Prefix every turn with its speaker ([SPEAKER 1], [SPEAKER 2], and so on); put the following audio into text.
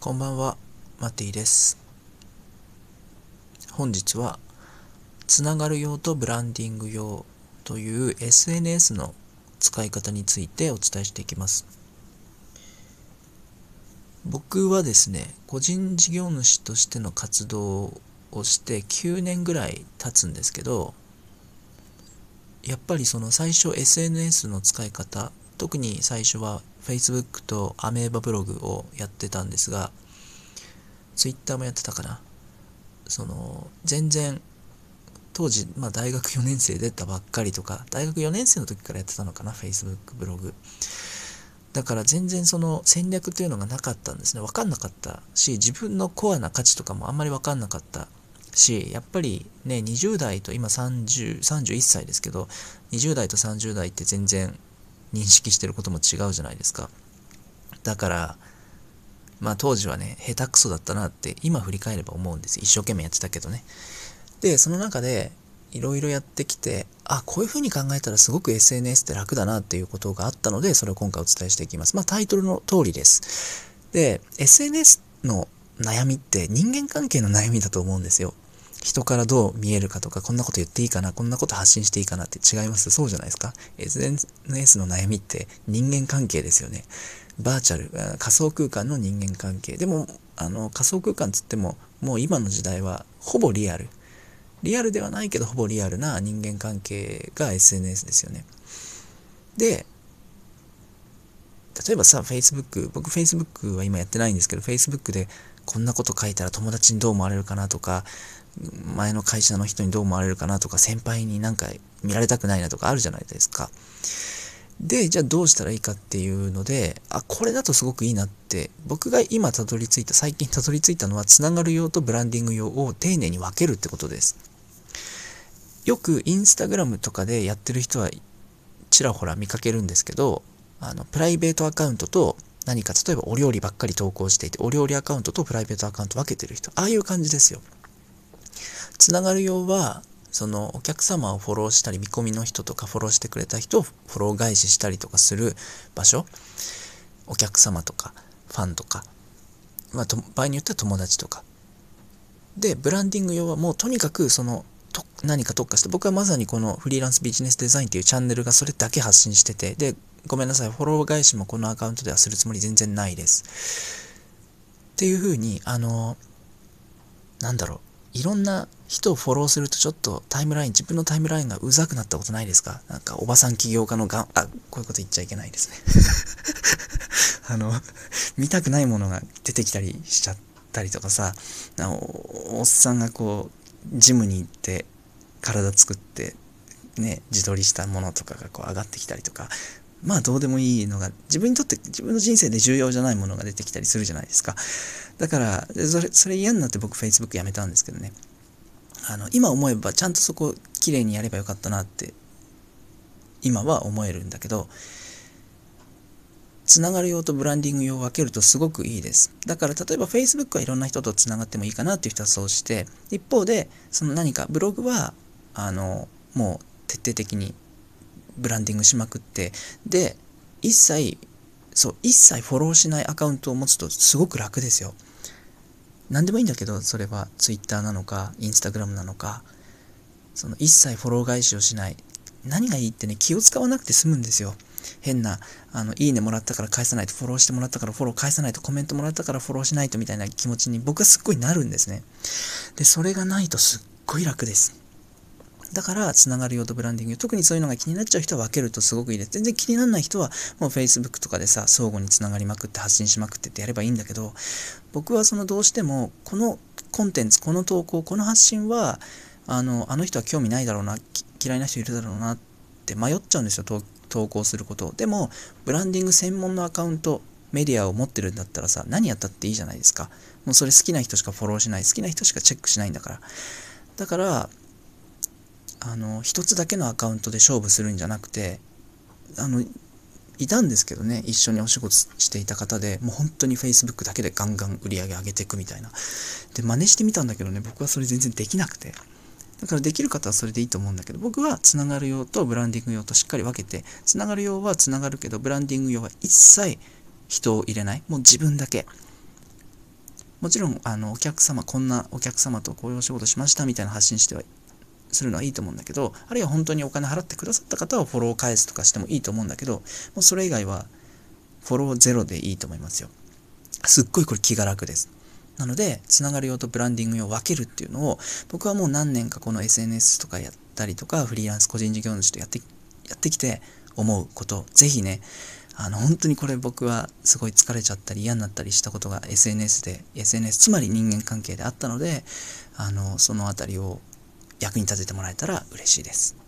[SPEAKER 1] こんばんは、マティです。本日は、つながる用とブランディング用という SNS の使い方についてお伝えしていきます。僕はですね、個人事業主としての活動をして9年ぐらい経つんですけど、やっぱりその最初 SNS の使い方、特に最初は Facebook とアメーバブログをやってたんですが、Twitter もやってたかな。その、全然、当時、まあ大学4年生出たばっかりとか、大学4年生の時からやってたのかな、Facebook ブログ。だから全然その戦略というのがなかったんですね。わかんなかったし、自分のコアな価値とかもあんまりわかんなかったし、やっぱりね、20代と今30、31歳ですけど、20代と30代って全然認識してることも違うじゃないですか。だから、まあ当時はね、下手くそだったなって今振り返れば思うんです。一生懸命やってたけどね。で、その中でいろいろやってきて、あ、こういう風に考えたらすごく SNS って楽だなっていうことがあったので、それを今回お伝えしていきます。まあタイトルの通りです。で、SNS の悩みって人間関係の悩みだと思うんですよ。人からどう見えるかとか、こんなこと言っていいかな、こんなこと発信していいかなって違いますそうじゃないですか ?SNS の悩みって人間関係ですよね。バーチャル、仮想空間の人間関係。でも、あの、仮想空間つっても、もう今の時代はほぼリアル。リアルではないけどほぼリアルな人間関係が SNS ですよね。で、例えばさ、Facebook、僕 Facebook は今やってないんですけど、Facebook でこんなこと書いたら友達にどう思われるかなとか、前の会社の人にどう思われるかなとか、先輩になんか見られたくないなとかあるじゃないですか。で、じゃあどうしたらいいかっていうので、あ、これだとすごくいいなって、僕が今たどり着いた、最近たどり着いたのは、つながる用とブランディング用を丁寧に分けるってことです。よくインスタグラムとかでやってる人はちらほら見かけるんですけど、あの、プライベートアカウントと何か、例えばお料理ばっかり投稿していて、お料理アカウントとプライベートアカウント分けてる人、ああいう感じですよ。つながる用は、そのお客様をフォローしたり、見込みの人とかフォローしてくれた人をフォロー返ししたりとかする場所、お客様とか、ファンとか、まあ、場合によっては友達とか。で、ブランディング用はもうとにかくその、と何か特化して、僕はまさにこのフリーランスビジネスデザインっていうチャンネルがそれだけ発信してて、で、ごめんなさい、フォロー返しもこのアカウントではするつもり全然ないです。っていうふうに、あの、なんだろう、いろんな人をフォローするとちょっとタイムライン、自分のタイムラインがうざくなったことないですか？なんかおばさん起業家のがん、あ、こういうこと言っちゃいけないですね。あの、見たくないものが出てきたりしちゃったりとかさ、おおっさんがこう、ジムに行って体作って、ね、自撮りしたものとかがこう上がってきたりとか、まあどうでもいいのが、自分にとって自分の人生で重要じゃないものが出てきたりするじゃないですか。だから、それ、それ嫌になって僕 Facebook やめたんですけどね。あの、今思えばちゃんとそこ綺麗にやればよかったなって、今は思えるんだけど、つながる用とブランディング用を分けるとすごくいいです。だから例えば Facebook はいろんな人とつながってもいいかなっていう人はそうして、一方で、その何かブログは、あの、もう徹底的にブランディングしまくって、で、一切、そう、一切フォローしないアカウントを持つとすごく楽ですよ。何でもいいんだけど、それは Twitter なのか、Instagram なのか、その一切フォロー返しをしない。何がいいってね、気を使わなくて済むんですよ。変な、あの、いいねもらったから返さないと、フォローしてもらったからフォロー返さないと、コメントもらったからフォローしないとみたいな気持ちに僕はすっごいなるんですね。で、それがないとすっごい楽です。だから、つながる用とブランディング。特にそういうのが気になっちゃう人は分けるとすごくいいです。全然気にならない人は、もう Facebook とかでさ、相互につながりまくって発信しまくってってやればいいんだけど、僕はそのどうしても、このコンテンツ、この投稿、この発信は、あの、あの人は興味ないだろうな、嫌いな人いるだろうなって迷っちゃうんですよ、投稿すること。でも、ブランディング専門のアカウント、メディアを持ってるんだったらさ、何やったっていいじゃないですか。もうそれ好きな人しかフォローしない、好きな人しかチェックしないんだから。だから、あの、一つだけのアカウントで勝負するんじゃなくて、あの、いたんですけどね、一緒にお仕事していた方で、もう本当に Facebook だけでガンガン売り上げ上げていくみたいな。で、真似してみたんだけどね、僕はそれ全然できなくて。だからできる方はそれでいいと思うんだけど、僕はつながる用とブランディング用としっかり分けて、つながる用はつながるけど、ブランディング用は一切人を入れない。もう自分だけ。もちろんあのお客様こんなお客様とこういうお仕事しましたみたいな発信してはするのはいいと思うんだけどあるいは本当にお金払ってくださった方はフォロー返すとかしてもいいと思うんだけどもうそれ以外はフォローゼロでいいと思いますよすっごいこれ気が楽ですなのでつながる用とブランディング用を分けるっていうのを僕はもう何年かこの SNS とかやったりとかフリーランス個人事業主とやってやってきて思うこと。ぜひねあの本当にこれ僕はすごい疲れちゃったり嫌になったりしたことが SNS で SNS つまり人間関係であったのであのその辺りを役に立ててもらえたら嬉しいです。